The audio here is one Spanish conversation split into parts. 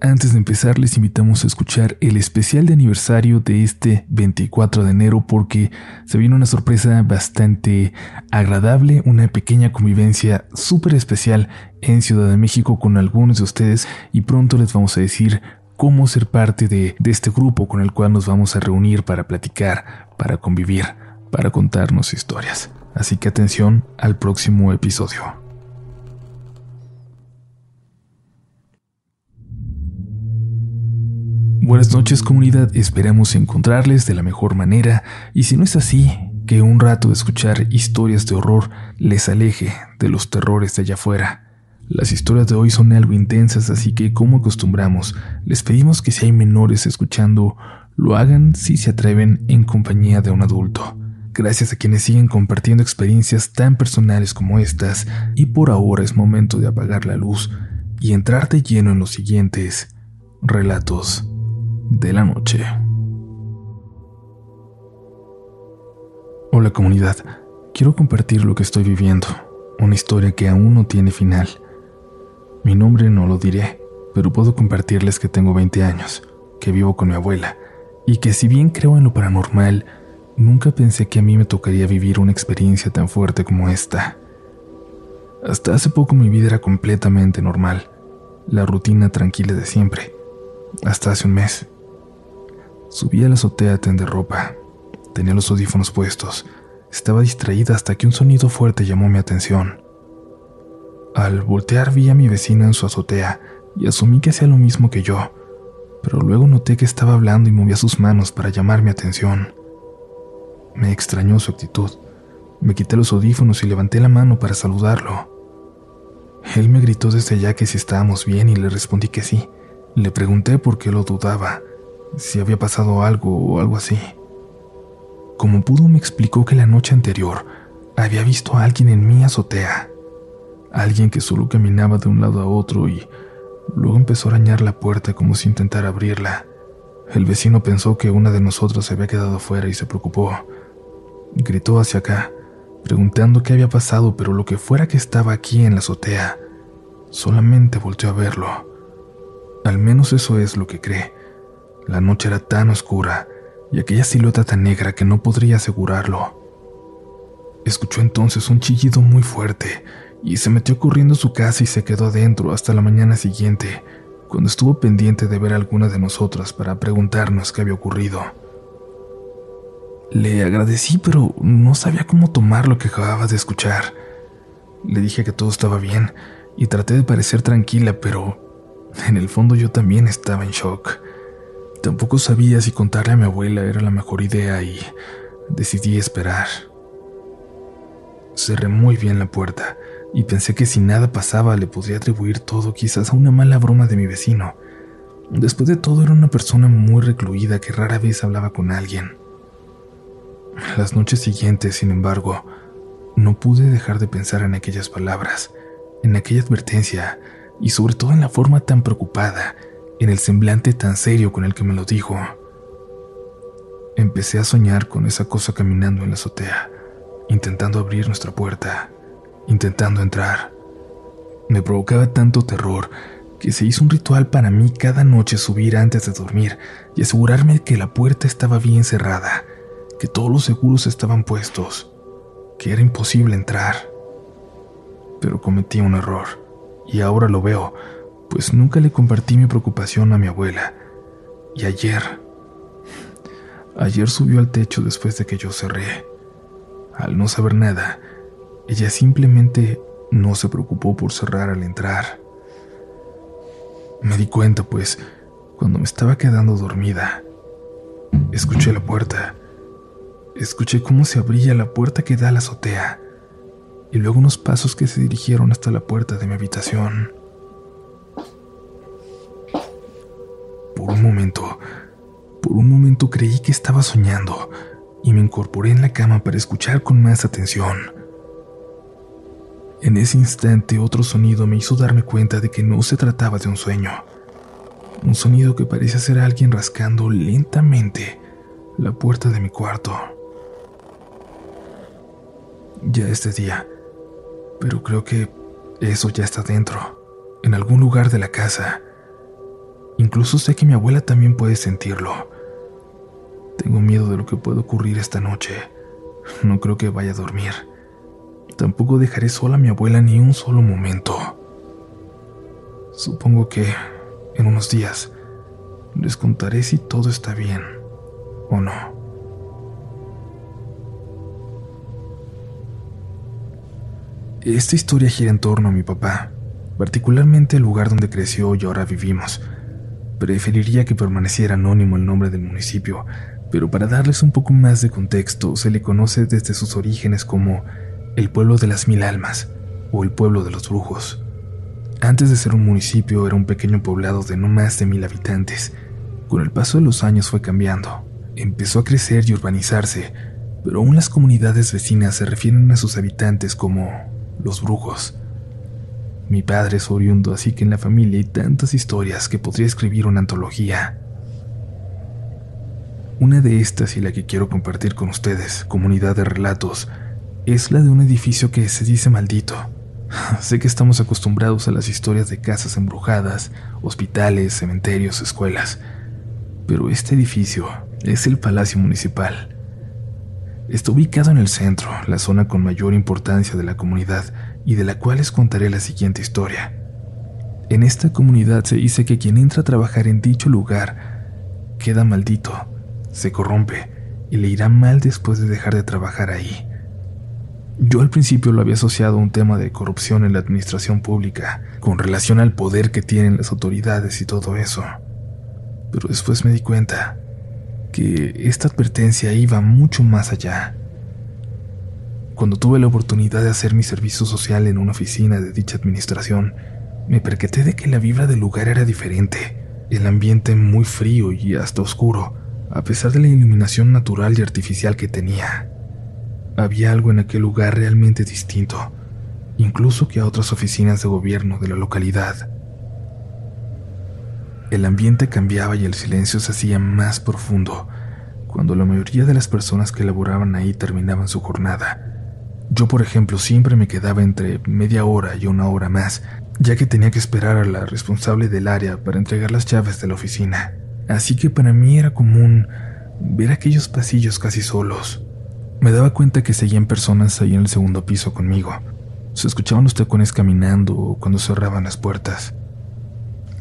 Antes de empezar, les invitamos a escuchar el especial de aniversario de este 24 de enero porque se viene una sorpresa bastante agradable, una pequeña convivencia súper especial en Ciudad de México con algunos de ustedes y pronto les vamos a decir cómo ser parte de, de este grupo con el cual nos vamos a reunir para platicar, para convivir, para contarnos historias. Así que atención al próximo episodio. Buenas noches comunidad, esperamos encontrarles de la mejor manera y si no es así, que un rato de escuchar historias de horror les aleje de los terrores de allá afuera. Las historias de hoy son algo intensas, así que como acostumbramos, les pedimos que si hay menores escuchando, lo hagan si se atreven en compañía de un adulto. Gracias a quienes siguen compartiendo experiencias tan personales como estas, y por ahora es momento de apagar la luz y entrar de lleno en los siguientes relatos de la noche. Hola comunidad, quiero compartir lo que estoy viviendo, una historia que aún no tiene final. Mi nombre no lo diré, pero puedo compartirles que tengo 20 años, que vivo con mi abuela, y que si bien creo en lo paranormal, nunca pensé que a mí me tocaría vivir una experiencia tan fuerte como esta. Hasta hace poco mi vida era completamente normal, la rutina tranquila de siempre, hasta hace un mes. Subí a la azotea a tender ropa. Tenía los audífonos puestos. Estaba distraída hasta que un sonido fuerte llamó mi atención. Al voltear vi a mi vecina en su azotea y asumí que hacía lo mismo que yo, pero luego noté que estaba hablando y movía sus manos para llamar mi atención. Me extrañó su actitud. Me quité los audífonos y levanté la mano para saludarlo. Él me gritó desde allá que si estábamos bien y le respondí que sí. Le pregunté por qué lo dudaba si había pasado algo o algo así. Como pudo me explicó que la noche anterior había visto a alguien en mi azotea, alguien que solo caminaba de un lado a otro y luego empezó a arañar la puerta como si intentara abrirla. El vecino pensó que una de nosotros se había quedado fuera y se preocupó. Gritó hacia acá, preguntando qué había pasado, pero lo que fuera que estaba aquí en la azotea, solamente volteó a verlo. Al menos eso es lo que cree. La noche era tan oscura y aquella silueta tan negra que no podría asegurarlo. Escuchó entonces un chillido muy fuerte y se metió corriendo a su casa y se quedó adentro hasta la mañana siguiente, cuando estuvo pendiente de ver a alguna de nosotras para preguntarnos qué había ocurrido. Le agradecí, pero no sabía cómo tomar lo que acababa de escuchar. Le dije que todo estaba bien y traté de parecer tranquila, pero en el fondo yo también estaba en shock. Tampoco sabía si contarle a mi abuela era la mejor idea y decidí esperar. Cerré muy bien la puerta y pensé que si nada pasaba le podría atribuir todo quizás a una mala broma de mi vecino. Después de todo era una persona muy recluida que rara vez hablaba con alguien. Las noches siguientes, sin embargo, no pude dejar de pensar en aquellas palabras, en aquella advertencia y sobre todo en la forma tan preocupada en el semblante tan serio con el que me lo dijo. Empecé a soñar con esa cosa caminando en la azotea, intentando abrir nuestra puerta, intentando entrar. Me provocaba tanto terror que se hizo un ritual para mí cada noche subir antes de dormir y asegurarme que la puerta estaba bien cerrada, que todos los seguros estaban puestos, que era imposible entrar. Pero cometí un error, y ahora lo veo, pues nunca le compartí mi preocupación a mi abuela. Y ayer, ayer subió al techo después de que yo cerré. Al no saber nada, ella simplemente no se preocupó por cerrar al entrar. Me di cuenta, pues, cuando me estaba quedando dormida, escuché la puerta. Escuché cómo se abría la puerta que da a la azotea y luego unos pasos que se dirigieron hasta la puerta de mi habitación. Creí que estaba soñando y me incorporé en la cama para escuchar con más atención. En ese instante otro sonido me hizo darme cuenta de que no se trataba de un sueño. Un sonido que parecía ser alguien rascando lentamente la puerta de mi cuarto. Ya este día, pero creo que eso ya está dentro, en algún lugar de la casa Incluso sé que mi abuela también puede sentirlo. Tengo miedo de lo que puede ocurrir esta noche. No creo que vaya a dormir. Tampoco dejaré sola a mi abuela ni un solo momento. Supongo que en unos días les contaré si todo está bien o no. Esta historia gira en torno a mi papá, particularmente el lugar donde creció y ahora vivimos. Preferiría que permaneciera anónimo el nombre del municipio, pero para darles un poco más de contexto, se le conoce desde sus orígenes como el pueblo de las mil almas o el pueblo de los brujos. Antes de ser un municipio era un pequeño poblado de no más de mil habitantes. Con el paso de los años fue cambiando. Empezó a crecer y urbanizarse, pero aún las comunidades vecinas se refieren a sus habitantes como los brujos. Mi padre es oriundo, así que en la familia hay tantas historias que podría escribir una antología. Una de estas y la que quiero compartir con ustedes, comunidad de relatos, es la de un edificio que se dice maldito. Sé que estamos acostumbrados a las historias de casas embrujadas, hospitales, cementerios, escuelas, pero este edificio es el Palacio Municipal. Está ubicado en el centro, la zona con mayor importancia de la comunidad y de la cual les contaré la siguiente historia. En esta comunidad se dice que quien entra a trabajar en dicho lugar queda maldito, se corrompe y le irá mal después de dejar de trabajar ahí. Yo al principio lo había asociado a un tema de corrupción en la administración pública, con relación al poder que tienen las autoridades y todo eso. Pero después me di cuenta que esta advertencia iba mucho más allá. Cuando tuve la oportunidad de hacer mi servicio social en una oficina de dicha administración, me percaté de que la vibra del lugar era diferente, el ambiente muy frío y hasta oscuro, a pesar de la iluminación natural y artificial que tenía. Había algo en aquel lugar realmente distinto, incluso que a otras oficinas de gobierno de la localidad. El ambiente cambiaba y el silencio se hacía más profundo cuando la mayoría de las personas que laboraban ahí terminaban su jornada. Yo, por ejemplo, siempre me quedaba entre media hora y una hora más, ya que tenía que esperar a la responsable del área para entregar las llaves de la oficina. Así que para mí era común ver aquellos pasillos casi solos, me daba cuenta que seguían personas ahí en el segundo piso conmigo. Se escuchaban los tacones caminando o cuando cerraban las puertas.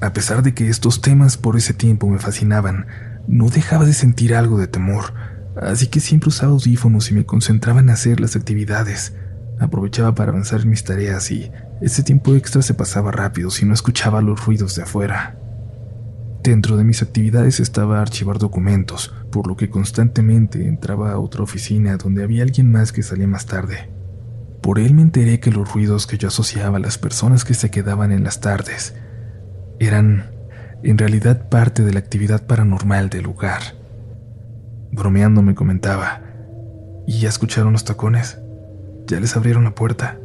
A pesar de que estos temas por ese tiempo me fascinaban, no dejaba de sentir algo de temor, así que siempre usaba audífonos y me concentraba en hacer las actividades. Aprovechaba para avanzar en mis tareas y ese tiempo extra se pasaba rápido si no escuchaba los ruidos de afuera. Dentro de mis actividades estaba archivar documentos, por lo que constantemente entraba a otra oficina donde había alguien más que salía más tarde. Por él me enteré que los ruidos que yo asociaba a las personas que se quedaban en las tardes eran en realidad parte de la actividad paranormal del lugar. Bromeando me comentaba, ¿y ya escucharon los tacones? ¿Ya les abrieron la puerta?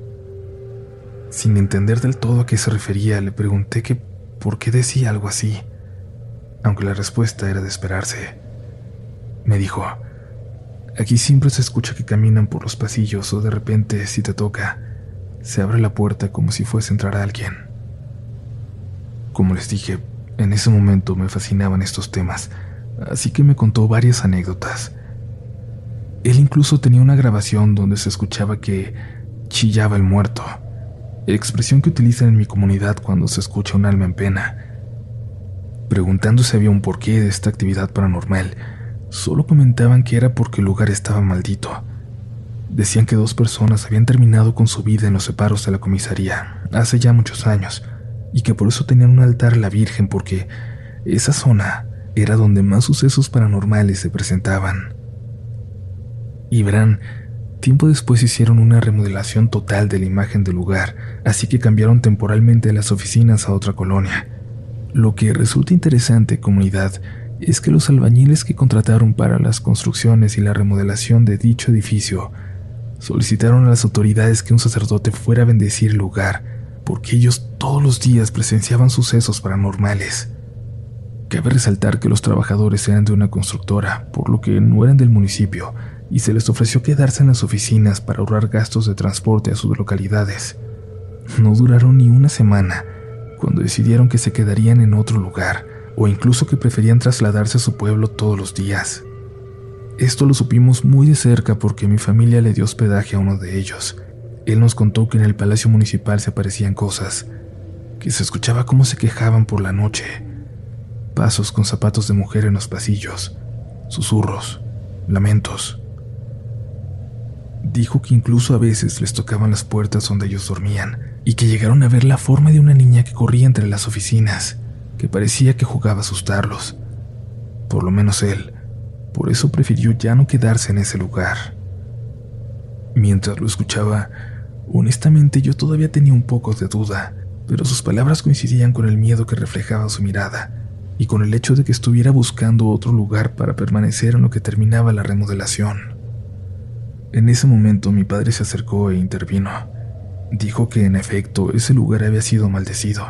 Sin entender del todo a qué se refería, le pregunté que por qué decía algo así aunque la respuesta era de esperarse. Me dijo, aquí siempre se escucha que caminan por los pasillos o de repente, si te toca, se abre la puerta como si fuese a entrar a alguien. Como les dije, en ese momento me fascinaban estos temas, así que me contó varias anécdotas. Él incluso tenía una grabación donde se escuchaba que chillaba el muerto, expresión que utilizan en mi comunidad cuando se escucha un alma en pena preguntando si había un porqué de esta actividad paranormal. Solo comentaban que era porque el lugar estaba maldito. Decían que dos personas habían terminado con su vida en los separos de la comisaría hace ya muchos años y que por eso tenían un altar a la Virgen porque esa zona era donde más sucesos paranormales se presentaban. Y verán, tiempo después hicieron una remodelación total de la imagen del lugar, así que cambiaron temporalmente las oficinas a otra colonia. Lo que resulta interesante, comunidad, es que los albañiles que contrataron para las construcciones y la remodelación de dicho edificio solicitaron a las autoridades que un sacerdote fuera a bendecir el lugar, porque ellos todos los días presenciaban sucesos paranormales. Cabe resaltar que los trabajadores eran de una constructora, por lo que no eran del municipio, y se les ofreció quedarse en las oficinas para ahorrar gastos de transporte a sus localidades. No duraron ni una semana cuando decidieron que se quedarían en otro lugar, o incluso que preferían trasladarse a su pueblo todos los días. Esto lo supimos muy de cerca porque mi familia le dio hospedaje a uno de ellos. Él nos contó que en el palacio municipal se aparecían cosas, que se escuchaba cómo se quejaban por la noche, pasos con zapatos de mujer en los pasillos, susurros, lamentos. Dijo que incluso a veces les tocaban las puertas donde ellos dormían y que llegaron a ver la forma de una niña que corría entre las oficinas, que parecía que jugaba a asustarlos. Por lo menos él. Por eso prefirió ya no quedarse en ese lugar. Mientras lo escuchaba, honestamente yo todavía tenía un poco de duda, pero sus palabras coincidían con el miedo que reflejaba su mirada y con el hecho de que estuviera buscando otro lugar para permanecer en lo que terminaba la remodelación. En ese momento mi padre se acercó e intervino. Dijo que en efecto ese lugar había sido maldecido,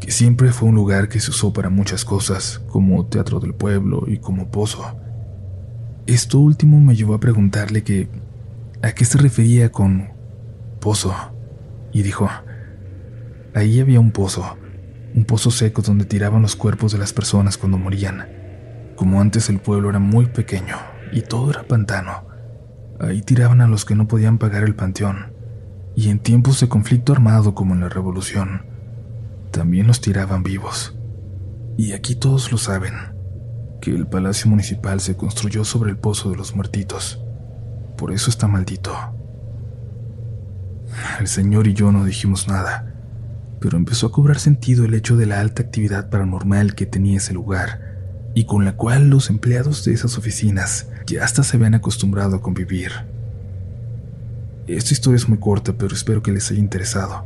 que siempre fue un lugar que se usó para muchas cosas, como teatro del pueblo y como pozo. Esto último me llevó a preguntarle que a qué se refería con pozo, y dijo, ahí había un pozo, un pozo seco donde tiraban los cuerpos de las personas cuando morían. Como antes el pueblo era muy pequeño y todo era pantano, Ahí tiraban a los que no podían pagar el panteón, y en tiempos de conflicto armado como en la Revolución, también los tiraban vivos. Y aquí todos lo saben, que el Palacio Municipal se construyó sobre el Pozo de los Muertitos. Por eso está maldito. El señor y yo no dijimos nada, pero empezó a cobrar sentido el hecho de la alta actividad paranormal que tenía ese lugar y con la cual los empleados de esas oficinas ya hasta se habían acostumbrado a convivir. Esta historia es muy corta, pero espero que les haya interesado,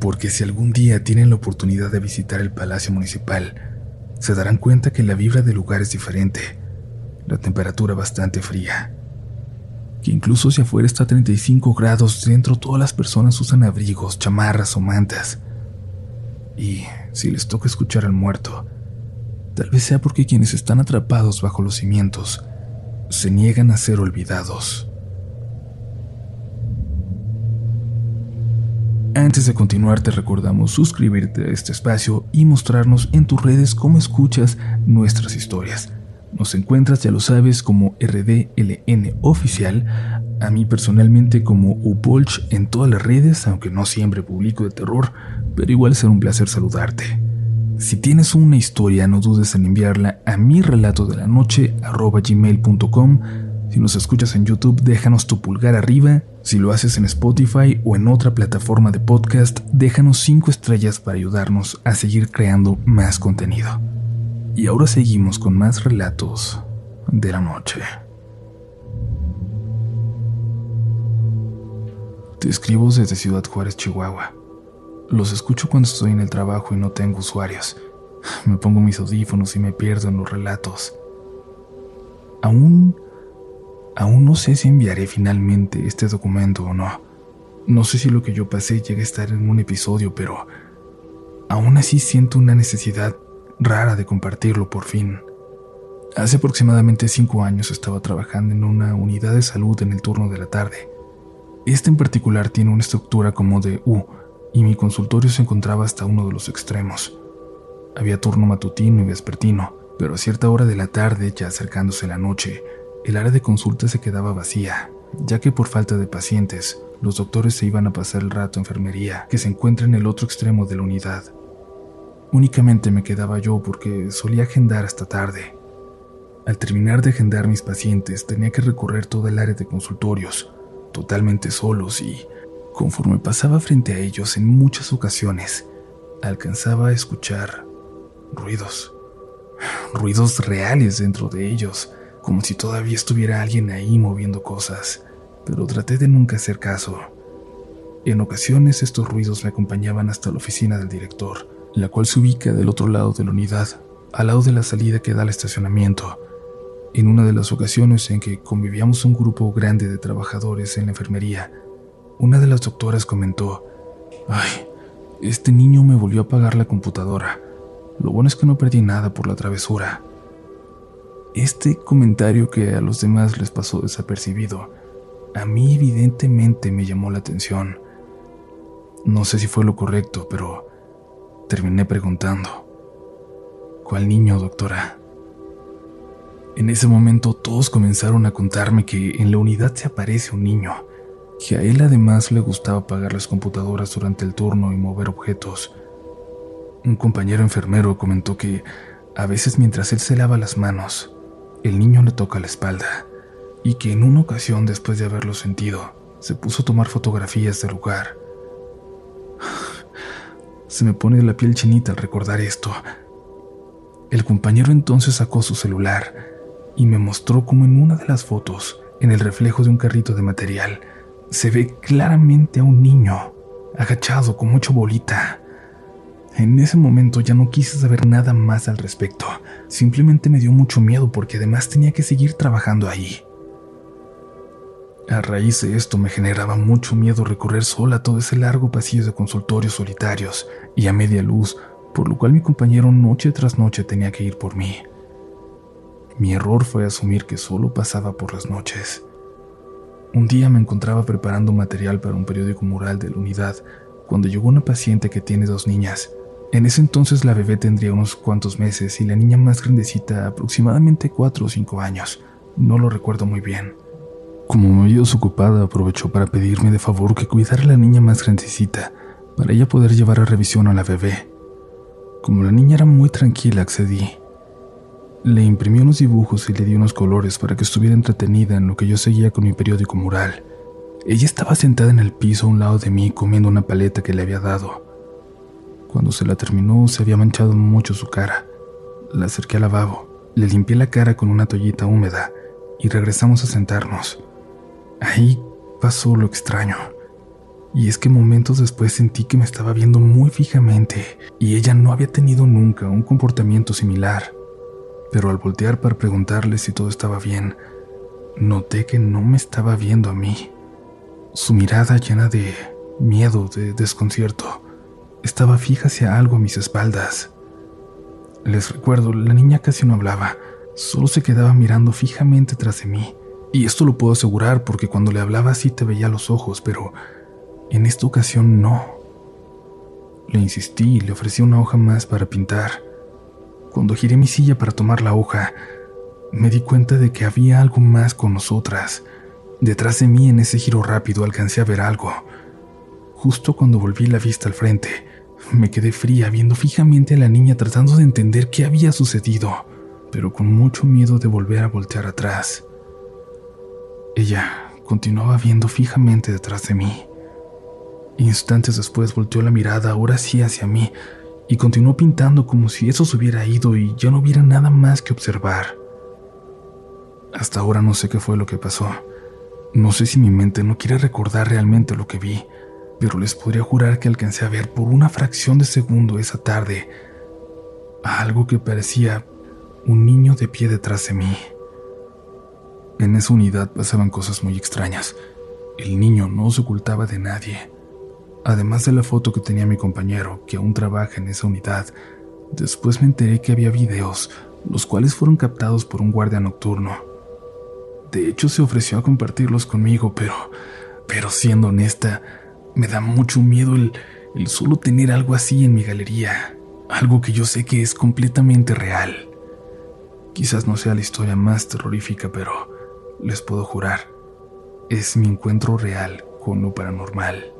porque si algún día tienen la oportunidad de visitar el Palacio Municipal, se darán cuenta que la vibra del lugar es diferente, la temperatura bastante fría, que incluso si afuera está a 35 grados, dentro todas las personas usan abrigos, chamarras o mantas. Y si les toca escuchar al muerto, Tal vez sea porque quienes están atrapados bajo los cimientos se niegan a ser olvidados. Antes de continuar te recordamos suscribirte a este espacio y mostrarnos en tus redes cómo escuchas nuestras historias. Nos encuentras, ya lo sabes, como RDLN Oficial, a mí personalmente como Upolch en todas las redes, aunque no siempre publico de terror, pero igual será un placer saludarte. Si tienes una historia, no dudes en enviarla a mi relato de la noche gmail.com. Si nos escuchas en YouTube, déjanos tu pulgar arriba. Si lo haces en Spotify o en otra plataforma de podcast, déjanos 5 estrellas para ayudarnos a seguir creando más contenido. Y ahora seguimos con más relatos de la noche. Te escribo desde Ciudad Juárez, Chihuahua. Los escucho cuando estoy en el trabajo y no tengo usuarios. Me pongo mis audífonos y me pierdo en los relatos. Aún... Aún no sé si enviaré finalmente este documento o no. No sé si lo que yo pasé llega a estar en un episodio, pero... Aún así siento una necesidad rara de compartirlo por fin. Hace aproximadamente cinco años estaba trabajando en una unidad de salud en el turno de la tarde. Este en particular tiene una estructura como de U, y mi consultorio se encontraba hasta uno de los extremos. Había turno matutino y vespertino, pero a cierta hora de la tarde, ya acercándose la noche, el área de consulta se quedaba vacía, ya que por falta de pacientes, los doctores se iban a pasar el rato a enfermería, que se encuentra en el otro extremo de la unidad. Únicamente me quedaba yo porque solía agendar hasta tarde. Al terminar de agendar mis pacientes, tenía que recorrer todo el área de consultorios, totalmente solos y Conforme pasaba frente a ellos en muchas ocasiones, alcanzaba a escuchar ruidos, ruidos reales dentro de ellos, como si todavía estuviera alguien ahí moviendo cosas, pero traté de nunca hacer caso. En ocasiones estos ruidos me acompañaban hasta la oficina del director, la cual se ubica del otro lado de la unidad, al lado de la salida que da al estacionamiento. En una de las ocasiones en que convivíamos un grupo grande de trabajadores en la enfermería, una de las doctoras comentó, ay, este niño me volvió a apagar la computadora. Lo bueno es que no perdí nada por la travesura. Este comentario que a los demás les pasó desapercibido, a mí evidentemente me llamó la atención. No sé si fue lo correcto, pero terminé preguntando. ¿Cuál niño, doctora? En ese momento todos comenzaron a contarme que en la unidad se aparece un niño, que a él además le gustaba apagar las computadoras durante el turno y mover objetos. Un compañero enfermero comentó que a veces mientras él se lava las manos, el niño le toca la espalda y que en una ocasión después de haberlo sentido, se puso a tomar fotografías del lugar. Se me pone la piel chinita al recordar esto. El compañero entonces sacó su celular y me mostró cómo en una de las fotos, en el reflejo de un carrito de material, se ve claramente a un niño, agachado con mucho bolita. En ese momento ya no quise saber nada más al respecto, simplemente me dio mucho miedo porque además tenía que seguir trabajando ahí. A raíz de esto me generaba mucho miedo recorrer sola todo ese largo pasillo de consultorios solitarios y a media luz, por lo cual mi compañero noche tras noche tenía que ir por mí. Mi error fue asumir que solo pasaba por las noches. Un día me encontraba preparando material para un periódico mural de la unidad cuando llegó una paciente que tiene dos niñas. En ese entonces la bebé tendría unos cuantos meses y la niña más grandecita aproximadamente cuatro o cinco años. No lo recuerdo muy bien. Como me vio ocupada, aprovechó para pedirme de favor que cuidara a la niña más grandecita, para ella poder llevar a revisión a la bebé. Como la niña era muy tranquila, accedí. Le imprimí unos dibujos y le di unos colores para que estuviera entretenida en lo que yo seguía con mi periódico mural. Ella estaba sentada en el piso a un lado de mí comiendo una paleta que le había dado. Cuando se la terminó se había manchado mucho su cara. La acerqué al lavabo, le limpié la cara con una toallita húmeda y regresamos a sentarnos. Ahí pasó lo extraño. Y es que momentos después sentí que me estaba viendo muy fijamente y ella no había tenido nunca un comportamiento similar. Pero al voltear para preguntarle si todo estaba bien, noté que no me estaba viendo a mí. Su mirada llena de miedo, de desconcierto, estaba fija hacia algo a mis espaldas. Les recuerdo, la niña casi no hablaba, solo se quedaba mirando fijamente tras de mí y esto lo puedo asegurar porque cuando le hablaba así te veía los ojos, pero en esta ocasión no. Le insistí y le ofrecí una hoja más para pintar. Cuando giré mi silla para tomar la hoja, me di cuenta de que había algo más con nosotras. Detrás de mí en ese giro rápido alcancé a ver algo. Justo cuando volví la vista al frente, me quedé fría viendo fijamente a la niña tratando de entender qué había sucedido, pero con mucho miedo de volver a voltear atrás. Ella continuaba viendo fijamente detrás de mí. Instantes después volteó la mirada, ahora sí hacia mí, y continuó pintando como si eso se hubiera ido y ya no hubiera nada más que observar. Hasta ahora no sé qué fue lo que pasó. No sé si mi mente no quiere recordar realmente lo que vi, pero les podría jurar que alcancé a ver por una fracción de segundo esa tarde algo que parecía un niño de pie detrás de mí. En esa unidad pasaban cosas muy extrañas. El niño no se ocultaba de nadie. Además de la foto que tenía mi compañero, que aún trabaja en esa unidad, después me enteré que había videos, los cuales fueron captados por un guardia nocturno. De hecho, se ofreció a compartirlos conmigo, pero, pero siendo honesta, me da mucho miedo el, el solo tener algo así en mi galería, algo que yo sé que es completamente real. Quizás no sea la historia más terrorífica, pero les puedo jurar, es mi encuentro real con lo paranormal.